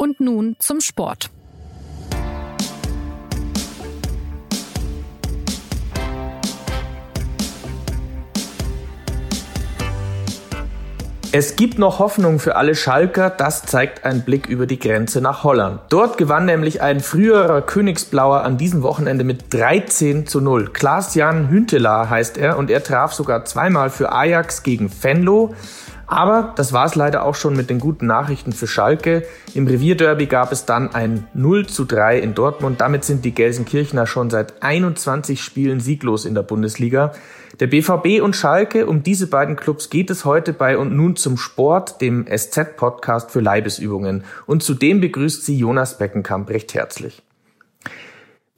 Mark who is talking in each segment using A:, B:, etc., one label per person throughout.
A: Und nun zum Sport.
B: Es gibt noch Hoffnung für alle Schalker, das zeigt ein Blick über die Grenze nach Holland. Dort gewann nämlich ein früherer Königsblauer an diesem Wochenende mit 13 zu 0. Klaas-Jan Hünteler heißt er und er traf sogar zweimal für Ajax gegen Venlo. Aber das war es leider auch schon mit den guten Nachrichten für Schalke. Im Revierderby gab es dann ein 0 zu 3 in Dortmund. Damit sind die Gelsenkirchener schon seit 21 Spielen sieglos in der Bundesliga. Der BVB und Schalke, um diese beiden Clubs geht es heute bei und nun zum Sport, dem SZ-Podcast für Leibesübungen. Und zudem begrüßt sie Jonas Beckenkamp recht herzlich.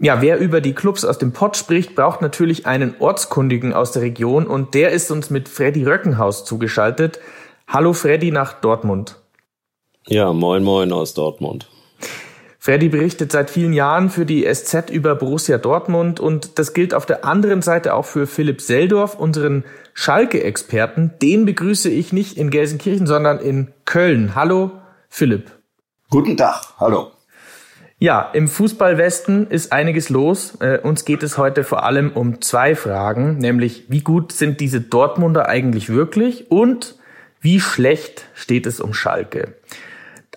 B: Ja, wer über die Clubs aus dem Pott spricht, braucht natürlich einen Ortskundigen aus der Region und der ist uns mit Freddy Röckenhaus zugeschaltet. Hallo Freddy nach Dortmund.
C: Ja, moin moin aus Dortmund.
B: Freddy berichtet seit vielen Jahren für die SZ über Borussia Dortmund und das gilt auf der anderen Seite auch für Philipp Seldorf, unseren Schalke-Experten. Den begrüße ich nicht in Gelsenkirchen, sondern in Köln. Hallo Philipp.
D: Guten Tag, hallo.
B: Ja, im Fußballwesten ist einiges los. Äh, uns geht es heute vor allem um zwei Fragen, nämlich wie gut sind diese Dortmunder eigentlich wirklich und wie schlecht steht es um Schalke?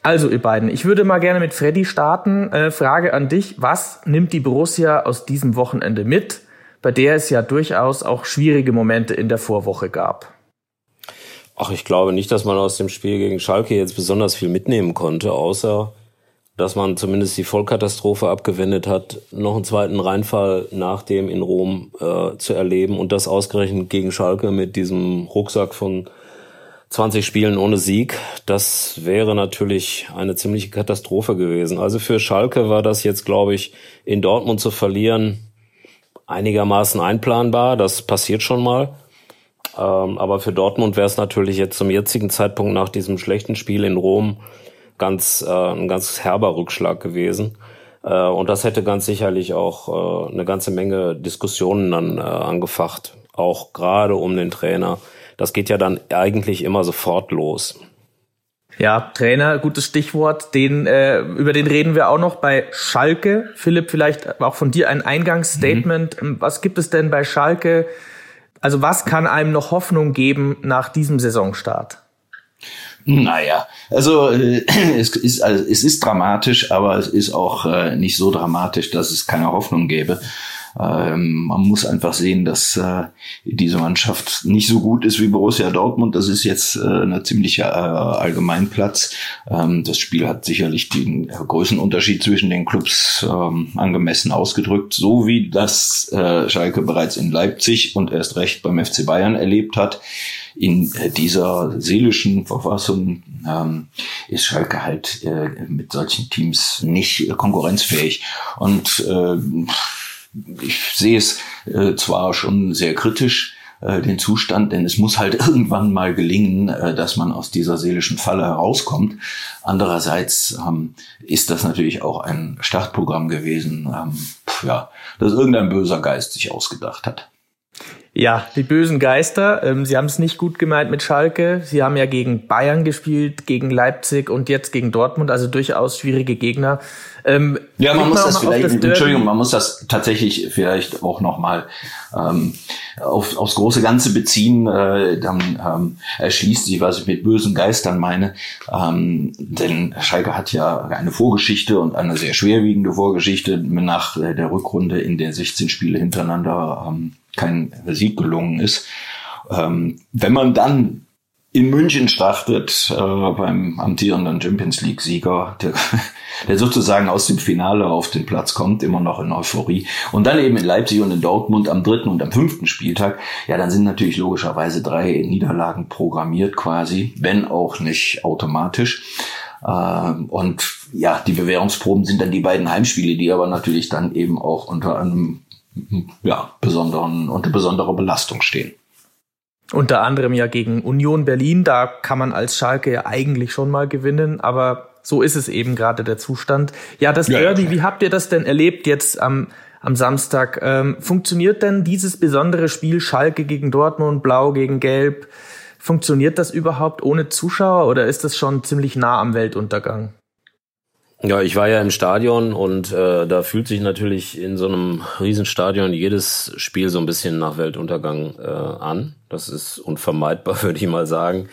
B: Also, ihr beiden, ich würde mal gerne mit Freddy starten. Äh, Frage an dich. Was nimmt die Borussia aus diesem Wochenende mit, bei der es ja durchaus auch schwierige Momente in der Vorwoche gab?
C: Ach, ich glaube nicht, dass man aus dem Spiel gegen Schalke jetzt besonders viel mitnehmen konnte, außer dass man zumindest die Vollkatastrophe abgewendet hat, noch einen zweiten Reinfall nach dem in Rom äh, zu erleben und das ausgerechnet gegen Schalke mit diesem Rucksack von 20 Spielen ohne Sieg, das wäre natürlich eine ziemliche Katastrophe gewesen. Also für Schalke war das jetzt, glaube ich, in Dortmund zu verlieren einigermaßen einplanbar. Das passiert schon mal. Ähm, aber für Dortmund wäre es natürlich jetzt zum jetzigen Zeitpunkt nach diesem schlechten Spiel in Rom ganz äh, ein ganz herber Rückschlag gewesen. Äh, und das hätte ganz sicherlich auch äh, eine ganze Menge Diskussionen dann angefacht, auch gerade um den Trainer das geht ja dann eigentlich immer sofort los.
B: Ja, Trainer, gutes Stichwort. Den äh, über den reden wir auch noch bei Schalke. Philipp, vielleicht auch von dir ein Eingangsstatement. Mhm. Was gibt es denn bei Schalke? Also was kann einem noch Hoffnung geben nach diesem Saisonstart?
D: Naja, also äh, es, ist, also es ist dramatisch, aber es ist auch äh, nicht so dramatisch, dass es keine Hoffnung gäbe. Ähm, man muss einfach sehen, dass äh, diese Mannschaft nicht so gut ist wie Borussia Dortmund. Das ist jetzt äh, ein ziemlicher äh, Allgemeinplatz. Ähm, das Spiel hat sicherlich den Größenunterschied zwischen den Clubs ähm, angemessen ausgedrückt, so wie das äh, Schalke bereits in Leipzig und erst recht beim FC Bayern erlebt hat in äh, dieser seelischen Verfassung ähm, ist Schalke halt äh, mit solchen Teams nicht äh, konkurrenzfähig. Und äh, ich sehe es äh, zwar schon sehr kritisch, äh, den Zustand, denn es muss halt irgendwann mal gelingen, äh, dass man aus dieser seelischen Falle herauskommt. Andererseits ähm, ist das natürlich auch ein Startprogramm gewesen, ähm, ja, das irgendein böser Geist sich ausgedacht hat.
B: Ja, die bösen Geister. Ähm, sie haben es nicht gut gemeint mit Schalke. Sie haben ja gegen Bayern gespielt, gegen Leipzig und jetzt gegen Dortmund, also durchaus schwierige Gegner.
D: Ähm, ja, man muss das vielleicht, das Entschuldigung, man muss das tatsächlich vielleicht auch nochmal ähm, auf, aufs große Ganze beziehen. Äh, dann ähm, erschließt sich, was ich mit bösen Geistern meine. Ähm, denn Schalke hat ja eine Vorgeschichte und eine sehr schwerwiegende Vorgeschichte nach der Rückrunde, in der 16 Spiele hintereinander ähm, kein Sieg gelungen ist. Ähm, wenn man dann in München startet äh, beim amtierenden Champions League Sieger, der, der sozusagen aus dem Finale auf den Platz kommt, immer noch in Euphorie. Und dann eben in Leipzig und in Dortmund am dritten und am fünften Spieltag, ja, dann sind natürlich logischerweise drei Niederlagen programmiert quasi, wenn auch nicht automatisch. Äh, und ja, die Bewährungsproben sind dann die beiden Heimspiele, die aber natürlich dann eben auch unter einem ja, besonderen, unter besonderer Belastung stehen.
B: Unter anderem ja gegen Union Berlin, da kann man als Schalke ja eigentlich schon mal gewinnen, aber so ist es eben gerade der Zustand. Ja, das ja, Derby, wie habt ihr das denn erlebt jetzt am, am Samstag? Ähm, funktioniert denn dieses besondere Spiel Schalke gegen Dortmund, Blau gegen Gelb? Funktioniert das überhaupt ohne Zuschauer oder ist das schon ziemlich nah am Weltuntergang?
C: Ja, ich war ja im Stadion und äh, da fühlt sich natürlich in so einem Riesenstadion jedes Spiel so ein bisschen nach Weltuntergang äh, an. Das ist unvermeidbar, würde ich mal sagen.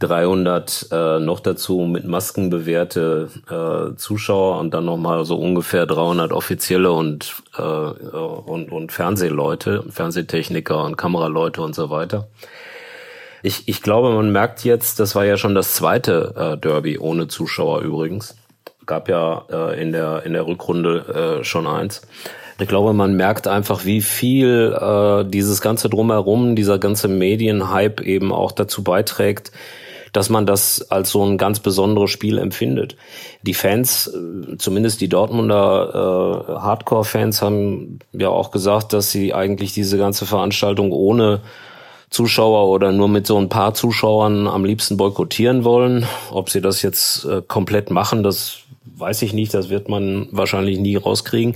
C: 300 äh, noch dazu mit Masken bewährte äh, Zuschauer und dann nochmal so ungefähr 300 offizielle und, äh, und, und Fernsehleute, Fernsehtechniker und Kameraleute und so weiter. Ich, ich glaube, man merkt jetzt, das war ja schon das zweite äh, Derby ohne Zuschauer übrigens gab ja äh, in der in der Rückrunde äh, schon eins. Ich glaube, man merkt einfach, wie viel äh, dieses ganze drumherum, dieser ganze Medienhype eben auch dazu beiträgt, dass man das als so ein ganz besonderes Spiel empfindet. Die Fans, äh, zumindest die Dortmunder äh, Hardcore-Fans, haben ja auch gesagt, dass sie eigentlich diese ganze Veranstaltung ohne Zuschauer oder nur mit so ein paar Zuschauern am liebsten boykottieren wollen. Ob sie das jetzt äh, komplett machen, das weiß ich nicht, das wird man wahrscheinlich nie rauskriegen.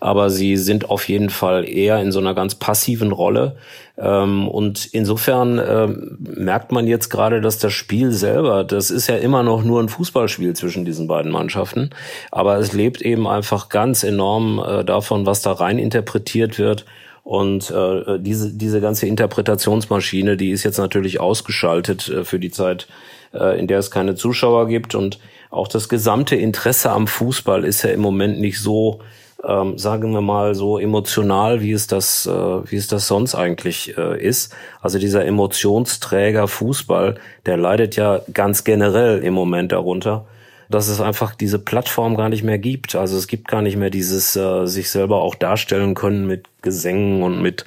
C: Aber sie sind auf jeden Fall eher in so einer ganz passiven Rolle. Ähm, und insofern ähm, merkt man jetzt gerade, dass das Spiel selber, das ist ja immer noch nur ein Fußballspiel zwischen diesen beiden Mannschaften. Aber es lebt eben einfach ganz enorm äh, davon, was da rein interpretiert wird. Und äh, diese, diese ganze Interpretationsmaschine, die ist jetzt natürlich ausgeschaltet äh, für die Zeit, äh, in der es keine Zuschauer gibt. Und auch das gesamte Interesse am Fußball ist ja im Moment nicht so, ähm, sagen wir mal, so emotional, wie es das, äh, wie es das sonst eigentlich äh, ist. Also dieser Emotionsträger Fußball, der leidet ja ganz generell im Moment darunter, dass es einfach diese Plattform gar nicht mehr gibt. Also es gibt gar nicht mehr dieses äh, sich selber auch darstellen können mit Gesängen und mit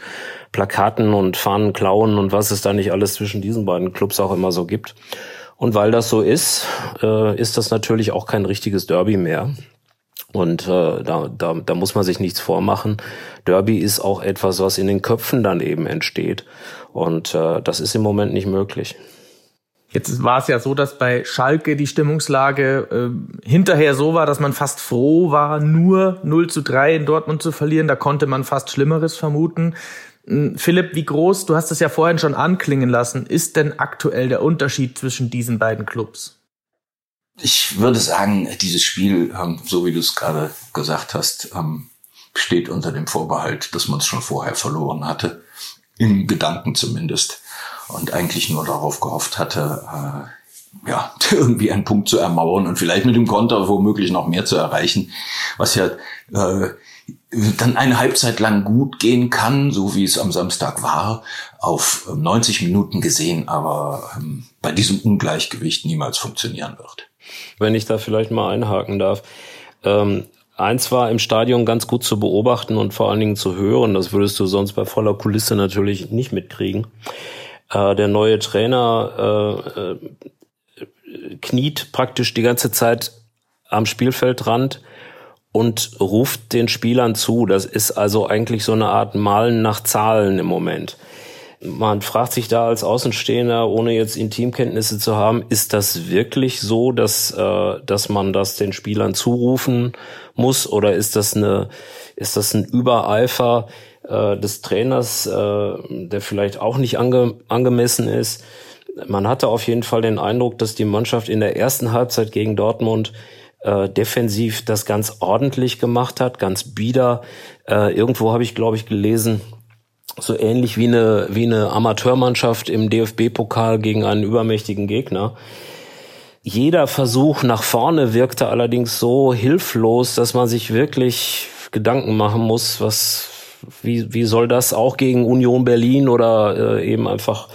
C: Plakaten und Fahnenklauen und was es da nicht alles zwischen diesen beiden Clubs auch immer so gibt. Und weil das so ist, äh, ist das natürlich auch kein richtiges Derby mehr. Und äh, da, da, da muss man sich nichts vormachen. Derby ist auch etwas, was in den Köpfen dann eben entsteht. Und äh, das ist im Moment nicht möglich.
B: Jetzt war es ja so, dass bei Schalke die Stimmungslage äh, hinterher so war, dass man fast froh war, nur 0 zu 3 in Dortmund zu verlieren. Da konnte man fast Schlimmeres vermuten. Philipp, wie groß, du hast es ja vorhin schon anklingen lassen, ist denn aktuell der Unterschied zwischen diesen beiden Clubs?
D: Ich würde sagen, dieses Spiel, ähm, so wie du es gerade gesagt hast, ähm, steht unter dem Vorbehalt, dass man es schon vorher verloren hatte. Im Gedanken zumindest. Und eigentlich nur darauf gehofft hatte, äh, ja, irgendwie einen Punkt zu ermauern und vielleicht mit dem Konter womöglich noch mehr zu erreichen, was ja äh, dann eine Halbzeit lang gut gehen kann, so wie es am Samstag war, auf 90 ähm, Minuten gesehen, aber ähm, bei diesem Ungleichgewicht niemals funktionieren wird.
C: Wenn ich da vielleicht mal einhaken darf. Ähm, eins war im Stadion ganz gut zu beobachten und vor allen Dingen zu hören, das würdest du sonst bei voller Kulisse natürlich nicht mitkriegen. Äh, der neue Trainer äh, äh, kniet praktisch die ganze Zeit am Spielfeldrand und ruft den Spielern zu. Das ist also eigentlich so eine Art Malen nach Zahlen im Moment. Man fragt sich da als Außenstehender, ohne jetzt Intimkenntnisse zu haben, ist das wirklich so, dass, äh, dass man das den Spielern zurufen muss? Oder ist das eine, ist das ein Übereifer äh, des Trainers, äh, der vielleicht auch nicht ange, angemessen ist? Man hatte auf jeden Fall den Eindruck, dass die Mannschaft in der ersten Halbzeit gegen Dortmund äh, defensiv das ganz ordentlich gemacht hat, ganz bieder. Äh, irgendwo habe ich, glaube ich, gelesen, so ähnlich wie eine, wie eine Amateurmannschaft im DFB-Pokal gegen einen übermächtigen Gegner. Jeder Versuch nach vorne wirkte allerdings so hilflos, dass man sich wirklich Gedanken machen muss, was, wie, wie soll das auch gegen Union Berlin oder äh, eben einfach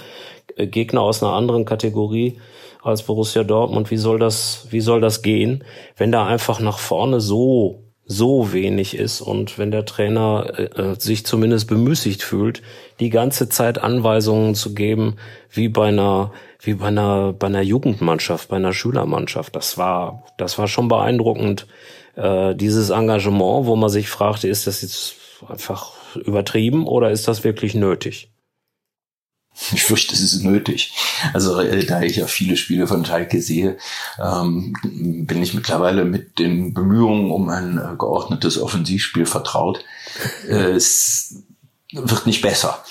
C: Gegner aus einer anderen Kategorie als Borussia Dortmund. Wie soll das, wie soll das gehen, wenn da einfach nach vorne so so wenig ist und wenn der Trainer äh, äh, sich zumindest bemüßigt fühlt, die ganze Zeit Anweisungen zu geben, wie bei einer wie bei einer bei einer Jugendmannschaft, bei einer Schülermannschaft. Das war das war schon beeindruckend. Äh, dieses Engagement, wo man sich fragte, ist das jetzt einfach übertrieben oder ist das wirklich nötig?
D: Ich fürchte, es ist nötig. Also äh, da ich ja viele Spiele von Schalke sehe, ähm, bin ich mittlerweile mit den Bemühungen um ein äh, geordnetes Offensivspiel vertraut. Äh, es wird nicht besser.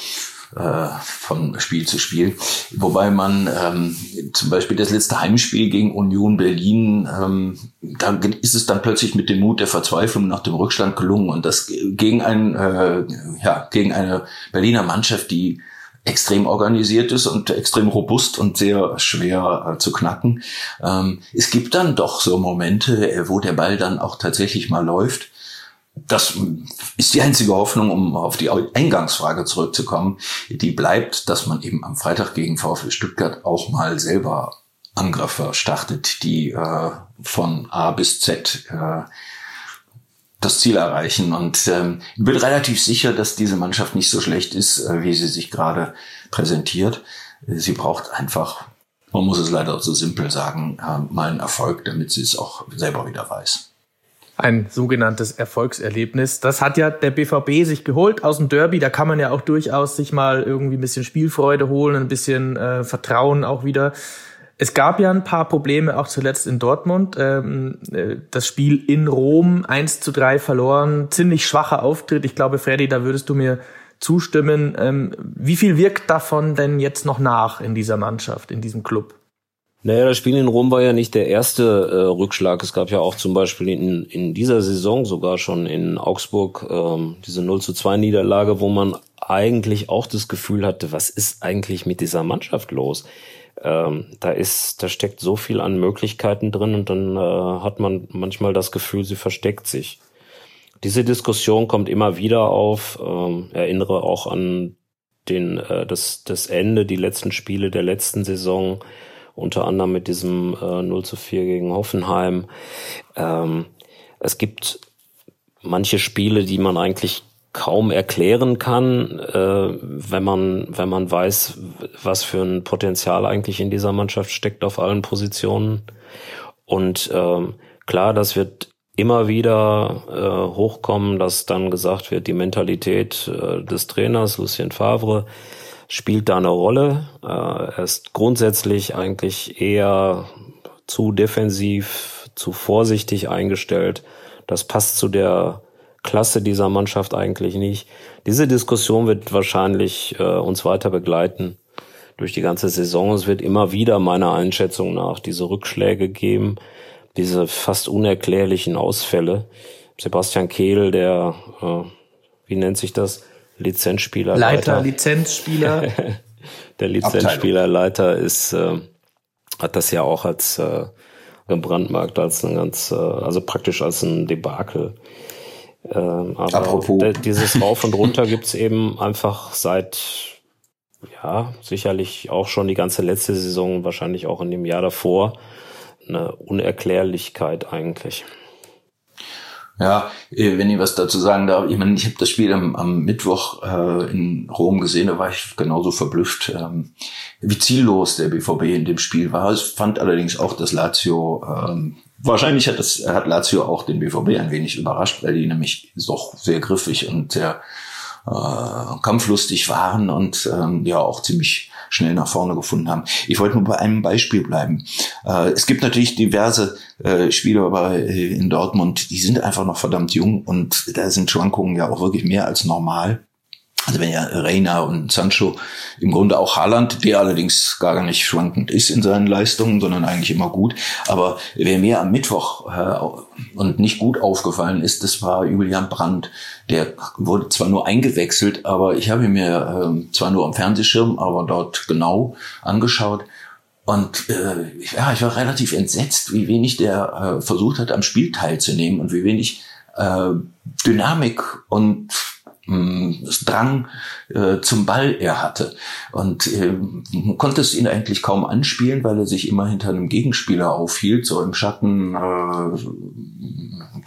D: äh, von Spiel zu Spiel. Wobei man ähm, zum Beispiel das letzte Heimspiel gegen Union Berlin, ähm, da ist es dann plötzlich mit dem Mut der Verzweiflung nach dem Rückstand gelungen und das gegen ein äh, ja gegen eine Berliner Mannschaft, die extrem organisiert ist und extrem robust und sehr schwer äh, zu knacken. Ähm, es gibt dann doch so Momente, äh, wo der Ball dann auch tatsächlich mal läuft das ist die einzige Hoffnung, um auf die Eingangsfrage zurückzukommen. Die bleibt, dass man eben am Freitag gegen VfL Stuttgart auch mal selber Angriffe startet, die äh, von A bis Z äh, das Ziel erreichen. Und ähm, ich bin relativ sicher, dass diese Mannschaft nicht so schlecht ist, äh, wie sie sich gerade präsentiert. Sie braucht einfach, man muss es leider so simpel sagen, äh, mal einen Erfolg, damit sie es auch selber wieder weiß
B: ein sogenanntes Erfolgserlebnis. Das hat ja der BVB sich geholt aus dem Derby. Da kann man ja auch durchaus sich mal irgendwie ein bisschen Spielfreude holen, ein bisschen äh, Vertrauen auch wieder. Es gab ja ein paar Probleme auch zuletzt in Dortmund. Ähm, äh, das Spiel in Rom 1 zu 3 verloren. Ziemlich schwacher Auftritt. Ich glaube, Freddy, da würdest du mir zustimmen. Ähm, wie viel wirkt davon denn jetzt noch nach in dieser Mannschaft, in diesem Club?
C: Naja, das Spiel in Rom war ja nicht der erste äh, Rückschlag. Es gab ja auch zum Beispiel in, in dieser Saison sogar schon in Augsburg ähm, diese 0 zu 2 Niederlage, wo man eigentlich auch das Gefühl hatte, was ist eigentlich mit dieser Mannschaft los? Ähm, da ist, da steckt so viel an Möglichkeiten drin und dann äh, hat man manchmal das Gefühl, sie versteckt sich. Diese Diskussion kommt immer wieder auf. Ähm, erinnere auch an den, äh, das, das Ende, die letzten Spiele der letzten Saison unter anderem mit diesem äh, 0 zu 4 gegen Hoffenheim. Ähm, es gibt manche Spiele, die man eigentlich kaum erklären kann, äh, wenn man wenn man weiß, was für ein Potenzial eigentlich in dieser Mannschaft steckt auf allen Positionen. Und ähm, klar, das wird immer wieder äh, hochkommen, dass dann gesagt wird, die Mentalität äh, des Trainers Lucien Favre spielt da eine Rolle. Äh, er ist grundsätzlich eigentlich eher zu defensiv, zu vorsichtig eingestellt. Das passt zu der Klasse dieser Mannschaft eigentlich nicht. Diese Diskussion wird wahrscheinlich äh, uns weiter begleiten durch die ganze Saison. Es wird immer wieder meiner Einschätzung nach diese Rückschläge geben, diese fast unerklärlichen Ausfälle. Sebastian Kehl, der, äh, wie nennt sich das? Lizenzspieler.
B: Leiter, Leiter. Lizenzspieler.
C: der Lizenzspielerleiter ist, äh, hat das ja auch als äh, gebrandmarkt als ein ganz, äh, also praktisch als ein Debakel. Ähm, aber Apropos. dieses Rauf und Runter gibt's eben einfach seit, ja, sicherlich auch schon die ganze letzte Saison, wahrscheinlich auch in dem Jahr davor, eine Unerklärlichkeit eigentlich.
D: Ja, äh, wenn ich was dazu sagen darf, ich meine, ich habe das Spiel am, am Mittwoch äh, in Rom gesehen, da war ich genauso verblüfft, ähm, wie ziellos der BVB in dem Spiel war. Ich fand allerdings auch, dass Lazio, ähm, wahrscheinlich hat, das, hat Lazio auch den BVB ein wenig überrascht, weil die nämlich doch sehr griffig und sehr äh, kampflustig waren und ähm, ja auch ziemlich schnell nach vorne gefunden haben. Ich wollte nur bei einem Beispiel bleiben. Äh, es gibt natürlich diverse äh, Spieler bei, äh, in Dortmund, die sind einfach noch verdammt jung und da sind Schwankungen ja auch wirklich mehr als normal. Also wenn ja Reina und Sancho im Grunde auch Haaland, der allerdings gar nicht schwankend ist in seinen Leistungen, sondern eigentlich immer gut. Aber wer mir am Mittwoch äh, und nicht gut aufgefallen ist, das war Julian Brandt. Der wurde zwar nur eingewechselt, aber ich habe ihn mir äh, zwar nur am Fernsehschirm, aber dort genau angeschaut. Und äh, ja, ich war relativ entsetzt, wie wenig der äh, versucht hat, am Spiel teilzunehmen und wie wenig äh, Dynamik und Drang äh, zum Ball er hatte. Und äh, man konnte es ihn eigentlich kaum anspielen, weil er sich immer hinter einem Gegenspieler aufhielt, so im Schatten äh,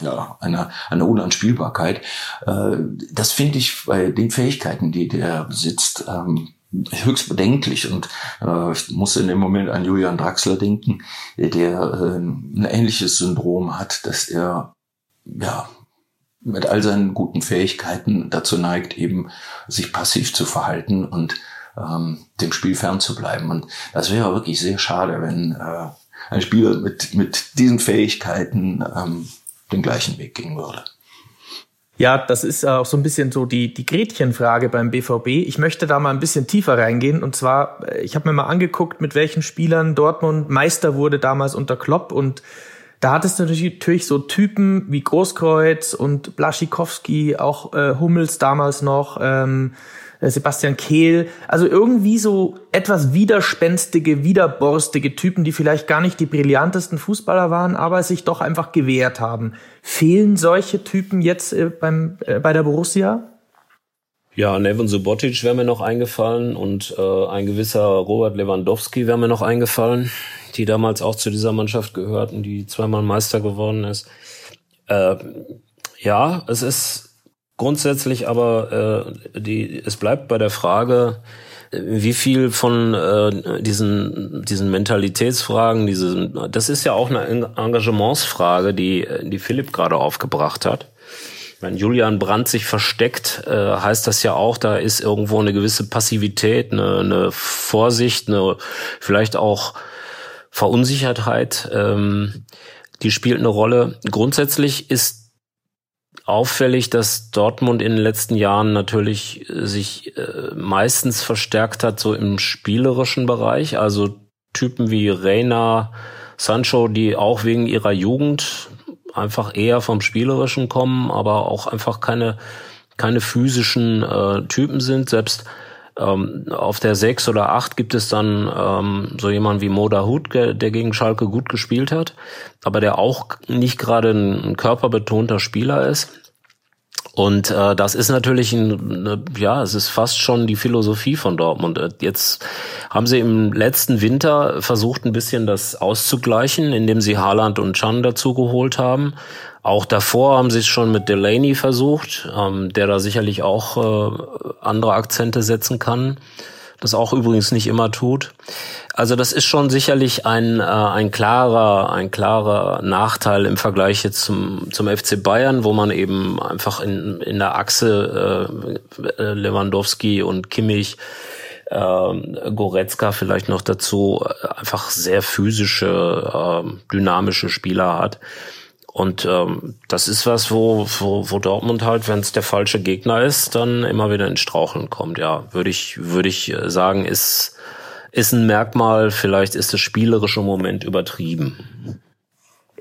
D: ja, einer, einer Unanspielbarkeit. Äh, das finde ich bei den Fähigkeiten, die der besitzt, ähm, höchst bedenklich und äh, ich muss in dem Moment an Julian Draxler denken, der äh, ein ähnliches Syndrom hat, dass er ja mit all seinen guten Fähigkeiten dazu neigt, eben sich passiv zu verhalten und ähm, dem Spiel fernzubleiben. Und das wäre wirklich sehr schade, wenn äh, ein Spieler mit, mit diesen Fähigkeiten ähm, den gleichen Weg gehen würde.
B: Ja, das ist auch so ein bisschen so die, die Gretchenfrage beim BVB. Ich möchte da mal ein bisschen tiefer reingehen. Und zwar, äh, ich habe mir mal angeguckt, mit welchen Spielern Dortmund Meister wurde damals unter Klopp. Und da hattest du natürlich so Typen wie Großkreuz und Blaschikowski, auch äh, Hummels damals noch. Ähm, äh, Sebastian Kehl, also irgendwie so etwas widerspenstige, widerborstige Typen, die vielleicht gar nicht die brillantesten Fußballer waren, aber sich doch einfach gewehrt haben. Fehlen solche Typen jetzt äh, beim, äh, bei der Borussia?
C: Ja, Nevin Subotic wäre mir noch eingefallen und äh, ein gewisser Robert Lewandowski wäre mir noch eingefallen, die damals auch zu dieser Mannschaft gehörten, die zweimal Meister geworden ist. Äh, ja, es ist grundsätzlich aber äh, die, es bleibt bei der Frage, wie viel von äh, diesen diesen Mentalitätsfragen, diese, das ist ja auch eine Engagementsfrage, die die Philipp gerade aufgebracht hat. Wenn Julian Brandt sich versteckt, äh, heißt das ja auch, da ist irgendwo eine gewisse Passivität, eine, eine Vorsicht, eine vielleicht auch Verunsichertheit. Ähm, die spielt eine Rolle. Grundsätzlich ist auffällig, dass Dortmund in den letzten Jahren natürlich äh, sich äh, meistens verstärkt hat, so im spielerischen Bereich. Also Typen wie Reina, Sancho, die auch wegen ihrer Jugend einfach eher vom Spielerischen kommen, aber auch einfach keine, keine physischen äh, Typen sind. Selbst ähm, auf der sechs oder acht gibt es dann ähm, so jemand wie Moda Hut, der, gegen Schalke gut gespielt hat, aber der auch nicht gerade ein körperbetonter Spieler ist. Und äh, das ist natürlich ein, eine, ja, es ist fast schon die Philosophie von Dortmund. Äh, jetzt haben sie im letzten Winter versucht, ein bisschen das auszugleichen, indem sie Haaland und Chan dazu geholt haben. Auch davor haben sie es schon mit Delaney versucht, ähm, der da sicherlich auch äh, andere Akzente setzen kann. Das auch übrigens nicht immer tut. Also das ist schon sicherlich ein, äh, ein klarer, ein klarer Nachteil im Vergleich jetzt zum, zum FC Bayern, wo man eben einfach in, in der Achse äh, Lewandowski und Kimmich äh, Goretzka vielleicht noch dazu äh, einfach sehr physische, äh, dynamische Spieler hat. Und ähm, das ist was, wo, wo, wo Dortmund halt, wenn es der falsche Gegner ist, dann immer wieder in Straucheln kommt. Ja, würde ich, würde ich äh, sagen, ist, ist ein Merkmal. Vielleicht ist das spielerische Moment übertrieben.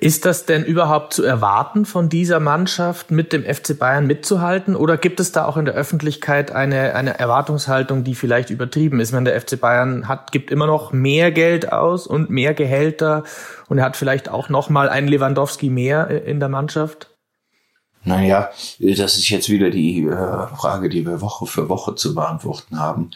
B: Ist das denn überhaupt zu erwarten von dieser Mannschaft mit dem FC Bayern mitzuhalten? Oder gibt es da auch in der Öffentlichkeit eine, eine Erwartungshaltung, die vielleicht übertrieben ist? Wenn der FC Bayern hat, gibt immer noch mehr Geld aus und mehr Gehälter und er hat vielleicht auch noch mal einen Lewandowski mehr äh, in der Mannschaft?
D: Naja, das ist jetzt wieder die äh, Frage, die wir Woche für Woche zu beantworten haben.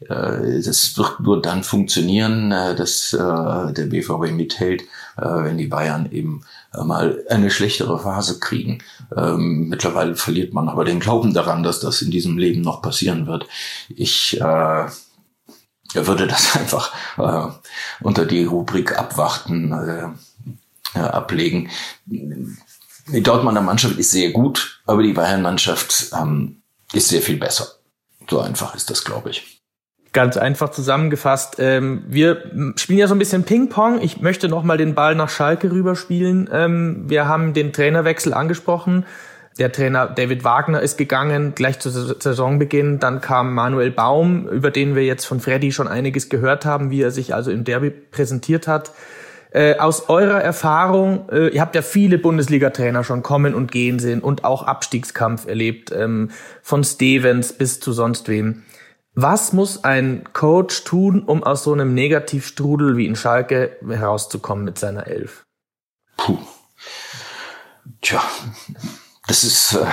D: Äh, das wird nur dann funktionieren, äh, dass der BVB mithält, wenn die Bayern eben mal eine schlechtere Phase kriegen. Ähm, mittlerweile verliert man aber den Glauben daran, dass das in diesem Leben noch passieren wird. Ich würde das einfach unter die Rubrik abwarten ablegen die Dortmunder Mannschaft ist sehr gut, aber die Bayern-Mannschaft ähm, ist sehr viel besser. So einfach ist das, glaube ich.
B: Ganz einfach zusammengefasst. Ähm, wir spielen ja so ein bisschen Ping-Pong. Ich möchte noch mal den Ball nach Schalke rüberspielen. Ähm, wir haben den Trainerwechsel angesprochen. Der Trainer David Wagner ist gegangen, gleich zu Saisonbeginn. Dann kam Manuel Baum, über den wir jetzt von Freddy schon einiges gehört haben, wie er sich also im Derby präsentiert hat. Äh, aus eurer Erfahrung, äh, ihr habt ja viele Bundesliga-Trainer schon kommen und gehen sehen und auch Abstiegskampf erlebt, ähm, von Stevens bis zu sonst wem. Was muss ein Coach tun, um aus so einem Negativstrudel wie in Schalke herauszukommen mit seiner Elf?
D: Puh. Tja, das ist, äh,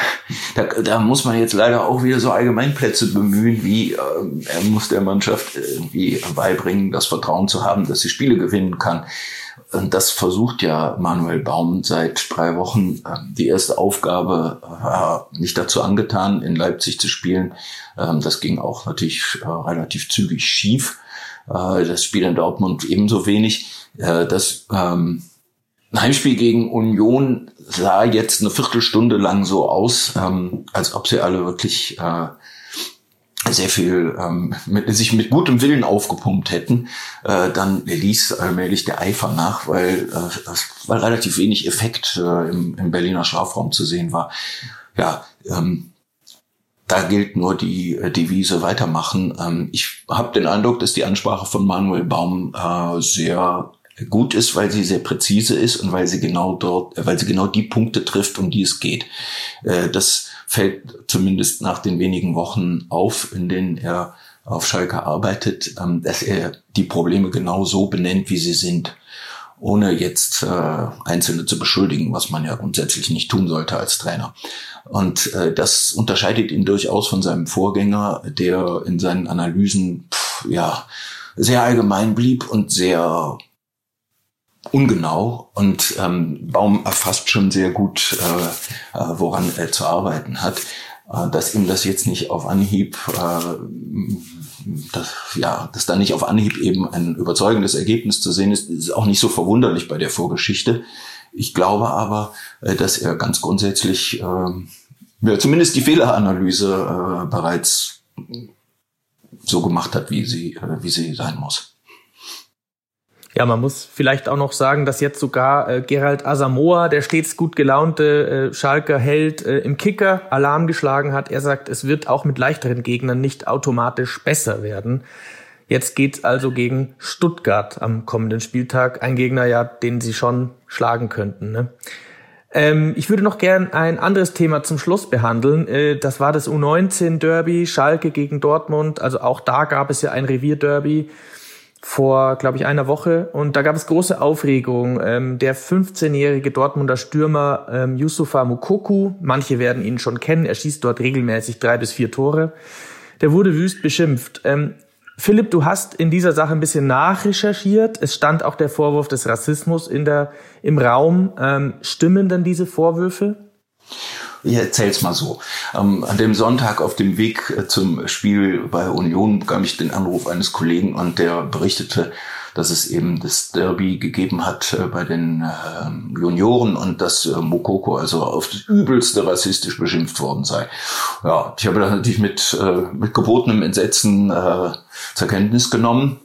D: da, da muss man jetzt leider auch wieder so Allgemeinplätze bemühen, wie äh, er muss der Mannschaft irgendwie beibringen, das Vertrauen zu haben, dass sie Spiele gewinnen kann. Und das versucht ja Manuel Baum seit drei Wochen. Ähm, die erste Aufgabe war nicht dazu angetan, in Leipzig zu spielen. Ähm, das ging auch natürlich äh, relativ zügig schief. Äh, das Spiel in Dortmund ebenso wenig. Äh, das ähm, Heimspiel gegen Union sah jetzt eine Viertelstunde lang so aus, als ob sie alle wirklich sehr viel ähm, mit, sich mit gutem Willen aufgepumpt hätten, äh, dann ließ allmählich der Eifer nach, weil, äh, weil relativ wenig Effekt äh, im, im Berliner Strafraum zu sehen war. ja, ähm, da gilt nur die äh, Devise weitermachen. Ähm, ich habe den Eindruck, dass die Ansprache von Manuel Baum äh, sehr gut ist, weil sie sehr präzise ist und weil sie genau dort, weil sie genau die Punkte trifft, um die es geht. Äh, das fällt zumindest nach den wenigen Wochen auf, in denen er auf Schalke arbeitet, ähm, dass er die Probleme genau so benennt, wie sie sind ohne jetzt äh, Einzelne zu beschuldigen, was man ja grundsätzlich nicht tun sollte als Trainer. Und äh, das unterscheidet ihn durchaus von seinem Vorgänger, der in seinen Analysen pff, ja sehr allgemein blieb und sehr ungenau und ähm, Baum erfasst schon sehr gut, äh, äh, woran er zu arbeiten hat. Äh, dass ihm das jetzt nicht auf Anhieb äh, dass, ja, dass da nicht auf Anhieb eben ein überzeugendes Ergebnis zu sehen ist, ist auch nicht so verwunderlich bei der Vorgeschichte. Ich glaube aber, äh, dass er ganz grundsätzlich äh, ja, zumindest die Fehleranalyse bereits so gemacht hat, wie sie, wie sie sein muss.
B: Ja, man muss vielleicht auch noch sagen, dass jetzt sogar äh, Gerald Asamoah, der stets gut gelaunte äh, Schalker Held, äh, im Kicker Alarm geschlagen hat. Er sagt, es wird auch mit leichteren Gegnern nicht automatisch besser werden. Jetzt geht's also gegen Stuttgart am kommenden Spieltag. Ein Gegner, ja, den sie schon schlagen könnten. Ne? Ähm, ich würde noch gern ein anderes Thema zum Schluss behandeln. Äh, das war das U19-Derby, Schalke gegen Dortmund. Also auch da gab es ja ein Revierderby vor, glaube ich, einer Woche. Und da gab es große Aufregung. Ähm, der 15-jährige Dortmunder Stürmer ähm, Yusufa Mukoku, manche werden ihn schon kennen, er schießt dort regelmäßig drei bis vier Tore, der wurde wüst beschimpft. Ähm, Philipp, du hast in dieser Sache ein bisschen nachrecherchiert. Es stand auch der Vorwurf des Rassismus in der, im Raum. Ähm, stimmen denn diese Vorwürfe?
D: Ich erzähl's mal so. Ähm, an dem Sonntag auf dem Weg äh, zum Spiel bei Union bekam ich den Anruf eines Kollegen und der berichtete, dass es eben das Derby gegeben hat äh, bei den äh, Junioren und dass äh, Mokoko also auf das übelste rassistisch beschimpft worden sei. Ja, ich habe das natürlich mit, äh, mit gebotenem Entsetzen zur Kenntnis genommen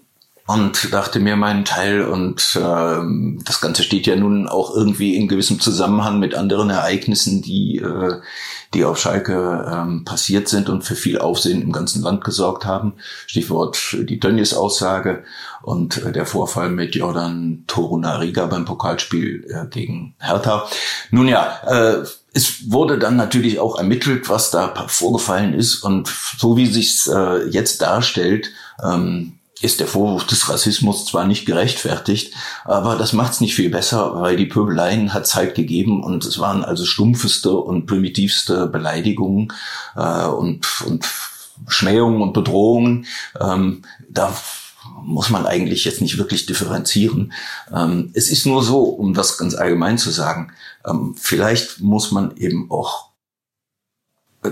D: und dachte mir meinen Teil und äh, das Ganze steht ja nun auch irgendwie in gewissem Zusammenhang mit anderen Ereignissen, die äh, die auf Schalke ähm, passiert sind und für viel Aufsehen im ganzen Land gesorgt haben. Stichwort die Tönnies Aussage und äh, der Vorfall mit Jordan Torunariga beim Pokalspiel äh, gegen Hertha. Nun ja, äh, es wurde dann natürlich auch ermittelt, was da vorgefallen ist und so wie sich's äh, jetzt darstellt, ähm, ist der Vorwurf des Rassismus zwar nicht gerechtfertigt, aber das macht es nicht viel besser, weil die Pöbeleien hat Zeit gegeben und es waren also stumpfeste und primitivste Beleidigungen äh, und, und Schmähungen und Bedrohungen. Ähm, da muss man eigentlich jetzt nicht wirklich differenzieren. Ähm, es ist nur so, um das ganz allgemein zu sagen, ähm, vielleicht muss man eben auch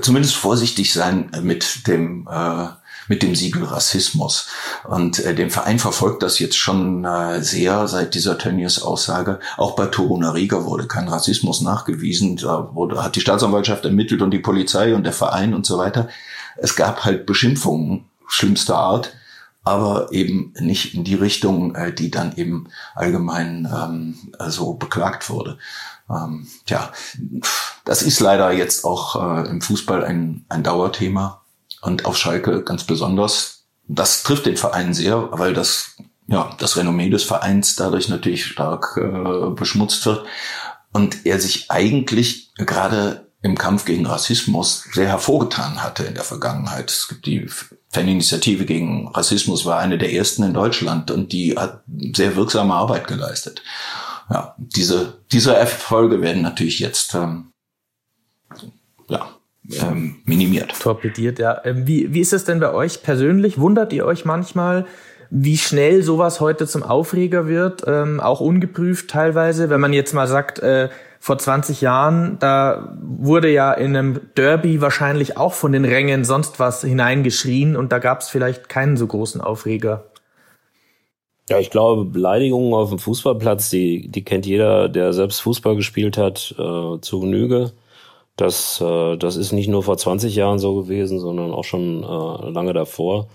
D: zumindest vorsichtig sein mit dem äh, mit dem Siegel Rassismus. Und äh, dem Verein verfolgt das jetzt schon äh, sehr seit dieser Tönnies-Aussage. Auch bei Torunariga wurde kein Rassismus nachgewiesen. Da wurde, hat die Staatsanwaltschaft ermittelt und die Polizei und der Verein und so weiter. Es gab halt Beschimpfungen schlimmster Art aber eben nicht in die Richtung, äh, die dann eben allgemein ähm, so beklagt wurde. Ähm, tja, das ist leider jetzt auch äh, im Fußball ein, ein Dauerthema und auf Schalke ganz besonders. Das trifft den Verein sehr, weil das ja das Renommee des Vereins dadurch natürlich stark äh, beschmutzt wird und er sich eigentlich gerade im Kampf gegen Rassismus sehr hervorgetan hatte in der Vergangenheit. Es gibt die Faninitiative gegen Rassismus war eine der ersten in Deutschland und die hat sehr wirksame Arbeit geleistet. Ja, diese, diese Erfolge werden natürlich jetzt ähm, ähm, minimiert.
B: Torpediert, ja. Ähm, wie, wie ist es denn bei euch persönlich? Wundert ihr euch manchmal, wie schnell sowas heute zum Aufreger wird, ähm, auch ungeprüft teilweise, wenn man jetzt mal sagt, äh, vor 20 Jahren, da wurde ja in einem Derby wahrscheinlich auch von den Rängen sonst was hineingeschrien und da gab es vielleicht keinen so großen Aufreger.
C: Ja, ich glaube, Beleidigungen auf dem Fußballplatz, die, die kennt jeder, der selbst Fußball gespielt hat, äh, zu Genüge. Das, äh, das ist nicht nur vor 20 Jahren so gewesen, sondern auch schon äh, lange davor.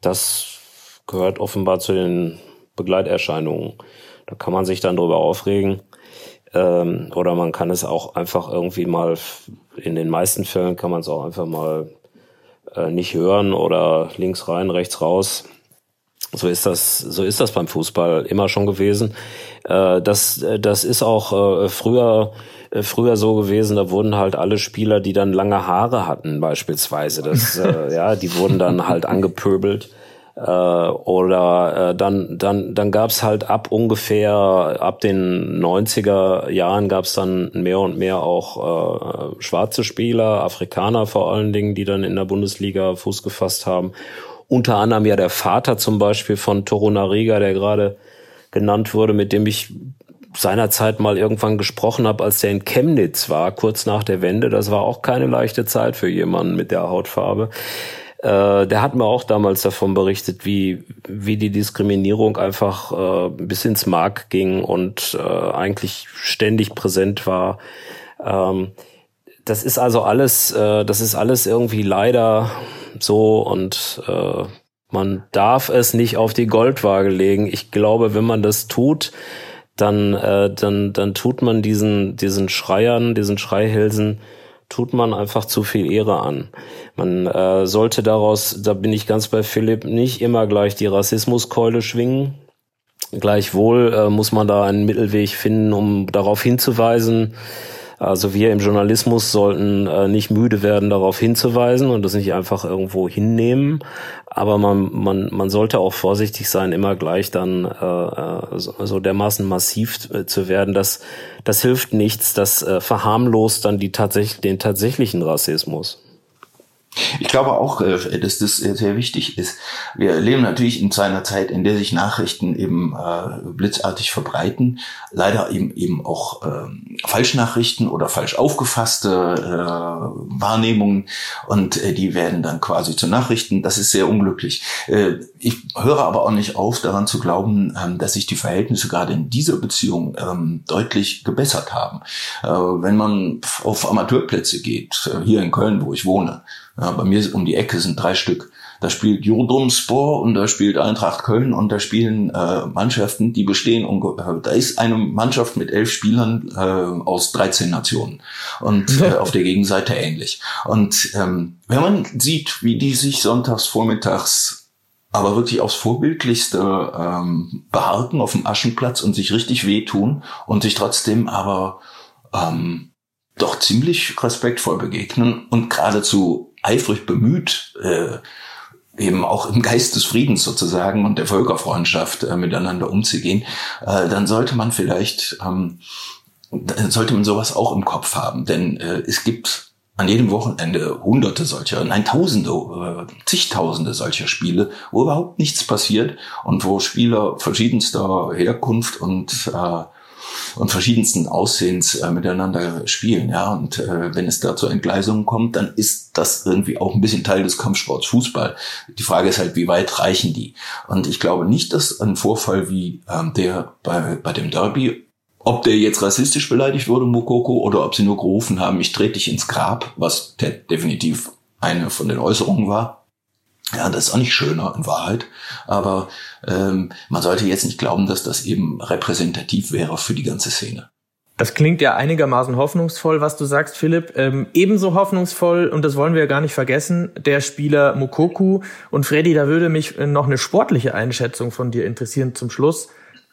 C: Das gehört offenbar zu den Begleiterscheinungen. Da kann man sich dann drüber aufregen. Ähm, oder man kann es auch einfach irgendwie mal, in den meisten Fällen kann man es auch einfach mal äh, nicht hören oder links rein, rechts raus. So ist das, so ist das beim Fußball immer schon gewesen. Äh, das, das ist auch äh, früher, äh, früher so gewesen. Da wurden halt alle Spieler, die dann lange Haare hatten, beispielsweise, das, äh, ja, die wurden dann halt angepöbelt. Äh, oder äh, dann dann dann gab's halt ab ungefähr ab den 90er Jahren gab's dann mehr und mehr auch äh, schwarze Spieler, Afrikaner vor allen Dingen, die dann in der Bundesliga Fuß gefasst haben. Unter anderem ja der Vater zum Beispiel von Torunariga, der gerade genannt wurde, mit dem ich seinerzeit mal irgendwann gesprochen habe, als der in Chemnitz war, kurz nach der Wende. Das war auch keine leichte Zeit für jemanden mit der Hautfarbe. Äh, der hat mir auch damals davon berichtet, wie, wie die Diskriminierung einfach äh, bis ins Mark ging und äh, eigentlich ständig präsent war. Ähm, das ist also alles, äh, das ist alles irgendwie leider so und äh, man darf es nicht auf die Goldwaage legen. Ich glaube, wenn man das tut, dann, äh, dann, dann tut man diesen, diesen Schreiern, diesen Schreihälsen tut man einfach zu viel Ehre an. Man äh, sollte daraus, da bin ich ganz bei Philipp, nicht immer gleich die Rassismuskeule schwingen. Gleichwohl äh, muss man da einen Mittelweg finden, um darauf hinzuweisen. Also wir im Journalismus sollten äh, nicht müde werden, darauf hinzuweisen und das nicht einfach irgendwo hinnehmen. Aber man, man, man sollte auch vorsichtig sein, immer gleich dann äh, äh so, so dermaßen massiv äh, zu werden. Das, das hilft nichts. Das äh, verharmlost dann die tatsächlich, den tatsächlichen Rassismus.
D: Ich glaube auch, äh, dass das sehr wichtig ist. Wir leben natürlich in einer Zeit, in der sich Nachrichten eben äh, blitzartig verbreiten. Leider eben eben auch äh, Falschnachrichten oder falsch aufgefasste äh, Wahrnehmungen und äh, die werden dann quasi zu Nachrichten. Das ist sehr unglücklich. Äh, ich höre aber auch nicht auf, daran zu glauben, ähm, dass sich die Verhältnisse gerade in dieser Beziehung ähm, deutlich gebessert haben. Äh, wenn man auf Amateurplätze geht, äh, hier in Köln, wo ich wohne, ja, bei mir um die Ecke sind drei Stück. Da spielt Spor und da spielt Eintracht Köln und da spielen äh, Mannschaften, die bestehen. Äh, da ist eine Mannschaft mit elf Spielern äh, aus 13 Nationen und äh, auf der Gegenseite ähnlich. Und ähm, wenn man sieht, wie die sich sonntags vormittags aber wirklich aufs Vorbildlichste ähm, behalten auf dem Aschenplatz und sich richtig wehtun und sich trotzdem aber ähm, doch ziemlich respektvoll begegnen und geradezu eifrig bemüht, äh, eben auch im Geist des Friedens sozusagen und der Völkerfreundschaft äh, miteinander umzugehen, äh, dann sollte man vielleicht, ähm, sollte man sowas auch im Kopf haben. Denn äh, es gibt an jedem Wochenende hunderte solcher, nein, tausende, äh, zigtausende solcher Spiele, wo überhaupt nichts passiert und wo Spieler verschiedenster Herkunft und äh, und verschiedensten Aussehens äh, miteinander spielen. Ja, und äh, wenn es da zu Entgleisungen kommt, dann ist das irgendwie auch ein bisschen Teil des Kampfsports Fußball. Die Frage ist halt, wie weit reichen die? Und ich glaube nicht, dass ein Vorfall wie ähm, der bei, bei dem Derby ob der jetzt rassistisch beleidigt wurde, Mukoko, oder ob sie nur gerufen haben, ich trete dich ins Grab, was definitiv eine von den Äußerungen war, ja, das ist auch nicht schöner in Wahrheit, aber ähm, man sollte jetzt nicht glauben, dass das eben repräsentativ wäre für die ganze Szene.
B: Das klingt ja einigermaßen hoffnungsvoll, was du sagst, Philipp. Ähm, ebenso hoffnungsvoll, und das wollen wir ja gar nicht vergessen, der Spieler Mukoku. Und Freddy, da würde mich noch eine sportliche Einschätzung von dir interessieren zum Schluss.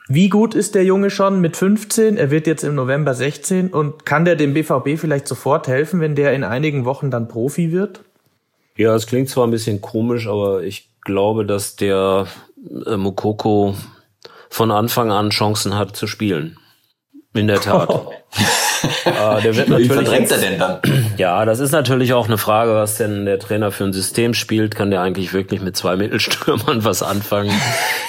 B: Wie gut ist der Junge schon mit 15? Er wird jetzt im November 16 und kann der dem BVB vielleicht sofort helfen, wenn der in einigen Wochen dann Profi wird?
C: Ja, es klingt zwar ein bisschen komisch, aber ich glaube, dass der äh, Mokoko von Anfang an Chancen hat zu spielen. In der Tat.
D: Äh, der wird natürlich Wie verdrängt er denn dann?
C: Ja, das ist natürlich auch eine Frage, was denn der Trainer für ein System spielt. Kann der eigentlich wirklich mit zwei Mittelstürmern was anfangen?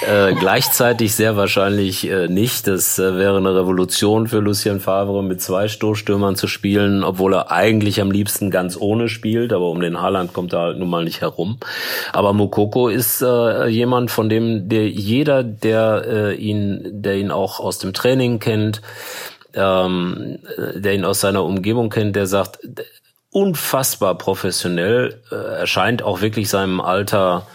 C: äh, gleichzeitig sehr wahrscheinlich äh, nicht. Das äh, wäre eine Revolution für Lucien Favre, mit zwei Stoßstürmern zu spielen, obwohl er eigentlich am liebsten ganz ohne spielt. Aber um den Haaland kommt er halt nun mal nicht herum. Aber Mokoko ist äh, jemand, von dem der jeder, der äh, ihn, der ihn auch aus dem Training kennt, ähm, der ihn aus seiner Umgebung kennt, der sagt, unfassbar professionell, äh, erscheint auch wirklich seinem Alter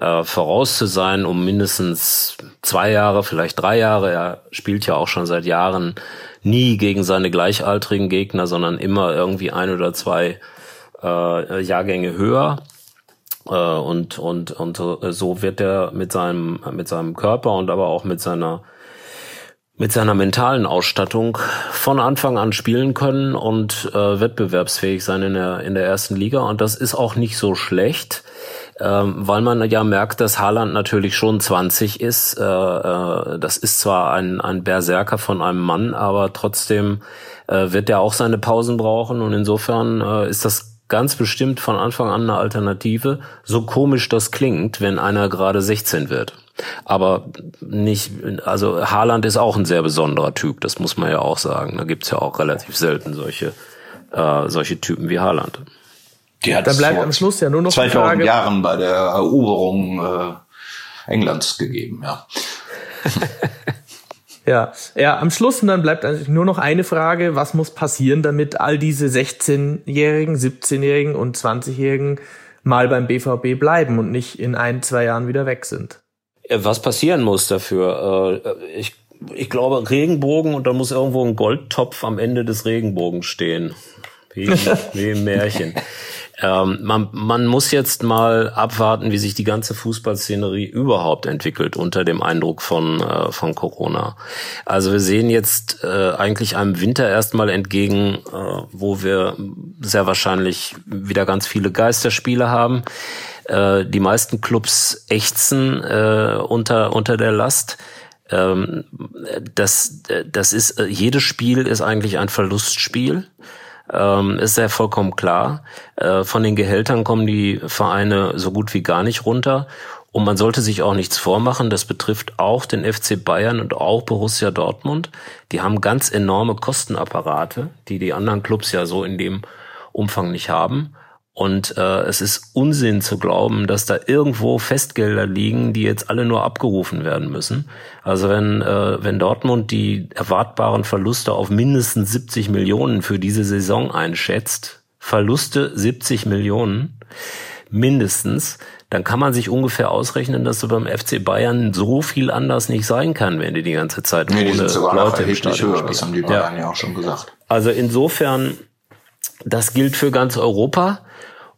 C: äh, voraus zu sein, um mindestens zwei Jahre, vielleicht drei Jahre. Er spielt ja auch schon seit Jahren nie gegen seine gleichaltrigen Gegner, sondern immer irgendwie ein oder zwei äh, Jahrgänge höher. Äh, und, und, und so wird er mit seinem, mit seinem Körper und aber auch mit seiner mit seiner mentalen Ausstattung von Anfang an spielen können und äh, wettbewerbsfähig sein in der, in der ersten Liga. Und das ist auch nicht so schlecht, ähm, weil man ja merkt, dass Haaland natürlich schon 20 ist. Äh, äh, das ist zwar ein, ein Berserker von einem Mann, aber trotzdem äh, wird er auch seine Pausen brauchen. Und insofern äh, ist das ganz bestimmt von Anfang an eine Alternative, so komisch das klingt, wenn einer gerade 16 wird. Aber nicht, also Haaland ist auch ein sehr besonderer Typ, das muss man ja auch sagen. Da gibt's ja auch relativ selten solche, äh, solche Typen wie Haaland.
D: Die hat da bleibt am Schluss ja nur noch 2000 Frage, Jahren bei der Eroberung äh, Englands gegeben, ja.
B: Ja, ja, am Schluss und dann bleibt eigentlich nur noch eine Frage, was muss passieren, damit all diese 16-Jährigen, 17-Jährigen und 20-Jährigen mal beim BVB bleiben und nicht in ein, zwei Jahren wieder weg sind?
C: Was passieren muss dafür? Äh, ich, ich glaube Regenbogen und da muss irgendwo ein Goldtopf am Ende des Regenbogens stehen. Wie, wie im Märchen. Ähm, man, man muss jetzt mal abwarten, wie sich die ganze Fußballszenerie überhaupt entwickelt unter dem Eindruck von, äh, von Corona. Also wir sehen jetzt äh, eigentlich einem Winter erstmal entgegen, äh, wo wir sehr wahrscheinlich wieder ganz viele Geisterspiele haben. Äh, die meisten Clubs ächzen äh, unter, unter der Last ähm, das, das ist, äh, jedes Spiel ist eigentlich ein Verlustspiel ähm, ist ja vollkommen klar. Äh, von den Gehältern kommen die Vereine so gut wie gar nicht runter. Und man sollte sich auch nichts vormachen. Das betrifft auch den FC Bayern und auch Borussia Dortmund. Die haben ganz enorme Kostenapparate, die die anderen Clubs ja so in dem Umfang nicht haben. Und äh, es ist Unsinn zu glauben, dass da irgendwo Festgelder liegen, die jetzt alle nur abgerufen werden müssen. Also wenn, äh, wenn Dortmund die erwartbaren Verluste auf mindestens 70 Millionen für diese Saison einschätzt, Verluste 70 Millionen mindestens, dann kann man sich ungefähr ausrechnen, dass du beim FC Bayern so viel anders nicht sein kann, wenn die die ganze Zeit
D: nee, ohne Leute im Stadion höher, Das haben die Bayern ja. ja auch schon gesagt.
C: Also insofern, das gilt für ganz Europa.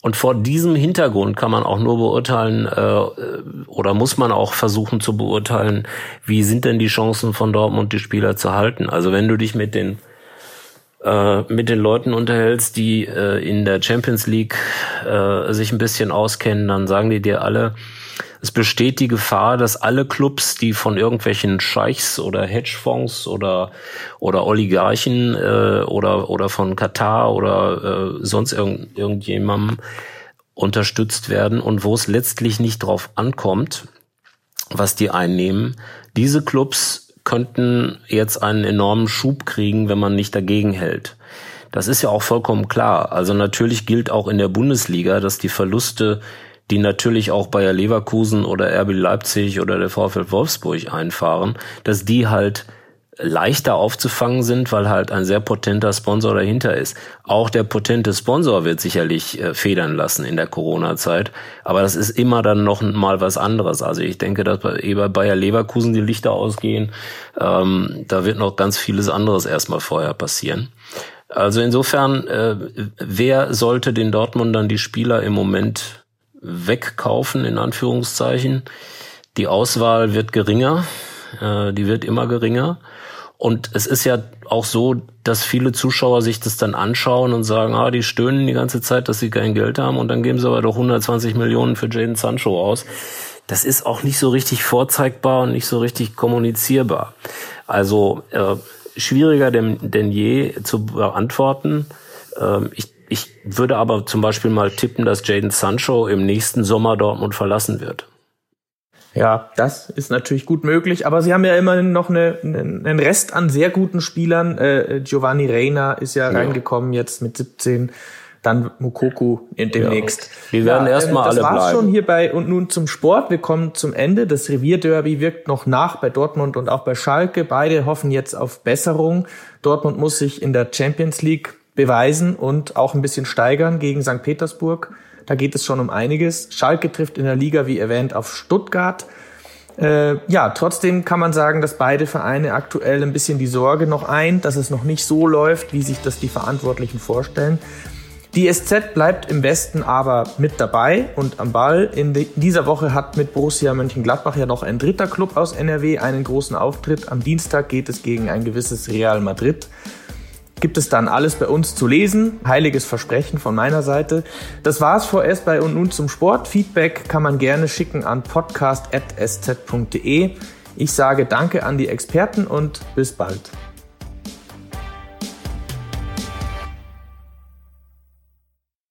C: Und vor diesem Hintergrund kann man auch nur beurteilen äh, oder muss man auch versuchen zu beurteilen, wie sind denn die Chancen von Dortmund, die Spieler zu halten. Also wenn du dich mit den äh, mit den Leuten unterhältst, die äh, in der Champions League äh, sich ein bisschen auskennen, dann sagen die dir alle, es besteht die Gefahr, dass alle Clubs, die von irgendwelchen Scheichs oder Hedgefonds oder oder Oligarchen äh, oder oder von Katar oder äh, sonst irgend, irgendjemandem unterstützt werden und wo es letztlich nicht drauf ankommt, was die einnehmen, diese Clubs könnten jetzt einen enormen Schub kriegen, wenn man nicht dagegen hält. Das ist ja auch vollkommen klar. Also natürlich gilt auch in der Bundesliga, dass die Verluste die natürlich auch Bayer Leverkusen oder RB Leipzig oder der VfL Wolfsburg einfahren, dass die halt leichter aufzufangen sind, weil halt ein sehr potenter Sponsor dahinter ist. Auch der potente Sponsor wird sicherlich äh, federn lassen in der Corona-Zeit, aber das ist immer dann noch mal was anderes. Also ich denke, dass bei, eh bei Bayer Leverkusen die Lichter ausgehen, ähm, da wird noch ganz vieles anderes erstmal vorher passieren. Also insofern, äh, wer sollte den Dortmundern die Spieler im Moment wegkaufen, in Anführungszeichen. Die Auswahl wird geringer, äh, die wird immer geringer. Und es ist ja auch so, dass viele Zuschauer sich das dann anschauen und sagen, ah, die stöhnen die ganze Zeit, dass sie kein Geld haben und dann geben sie aber doch 120 Millionen für Jaden Sancho aus. Das ist auch nicht so richtig vorzeigbar und nicht so richtig kommunizierbar. Also äh, schwieriger denn, denn je zu beantworten. Ähm, ich ich würde aber zum Beispiel mal tippen, dass Jaden Sancho im nächsten Sommer Dortmund verlassen wird.
B: Ja, das ist natürlich gut möglich, aber sie haben ja immerhin noch eine, einen Rest an sehr guten Spielern. Äh, Giovanni Reina ist ja, ja, reingekommen jetzt mit 17, dann Mukoku demnächst.
C: Ja, wir werden ja, erstmal alle bleiben. Das war's
B: schon hierbei und nun zum Sport. Wir kommen zum Ende. Das Revierderby wirkt noch nach bei Dortmund und auch bei Schalke. Beide hoffen jetzt auf Besserung. Dortmund muss sich in der Champions League beweisen und auch ein bisschen steigern gegen St. Petersburg. Da geht es schon um einiges. Schalke trifft in der Liga, wie erwähnt, auf Stuttgart. Äh, ja, trotzdem kann man sagen, dass beide Vereine aktuell ein bisschen die Sorge noch ein, dass es noch nicht so läuft, wie sich das die Verantwortlichen vorstellen. Die SZ bleibt im Westen aber mit dabei und am Ball. In dieser Woche hat mit Borussia Mönchengladbach ja noch ein dritter Club aus NRW einen großen Auftritt. Am Dienstag geht es gegen ein gewisses Real Madrid. Gibt es dann alles bei uns zu lesen. Heiliges Versprechen von meiner Seite. Das war's vorerst bei und nun zum Sport. Feedback kann man gerne schicken an podcast.sz.de. Ich sage Danke an die Experten und bis bald.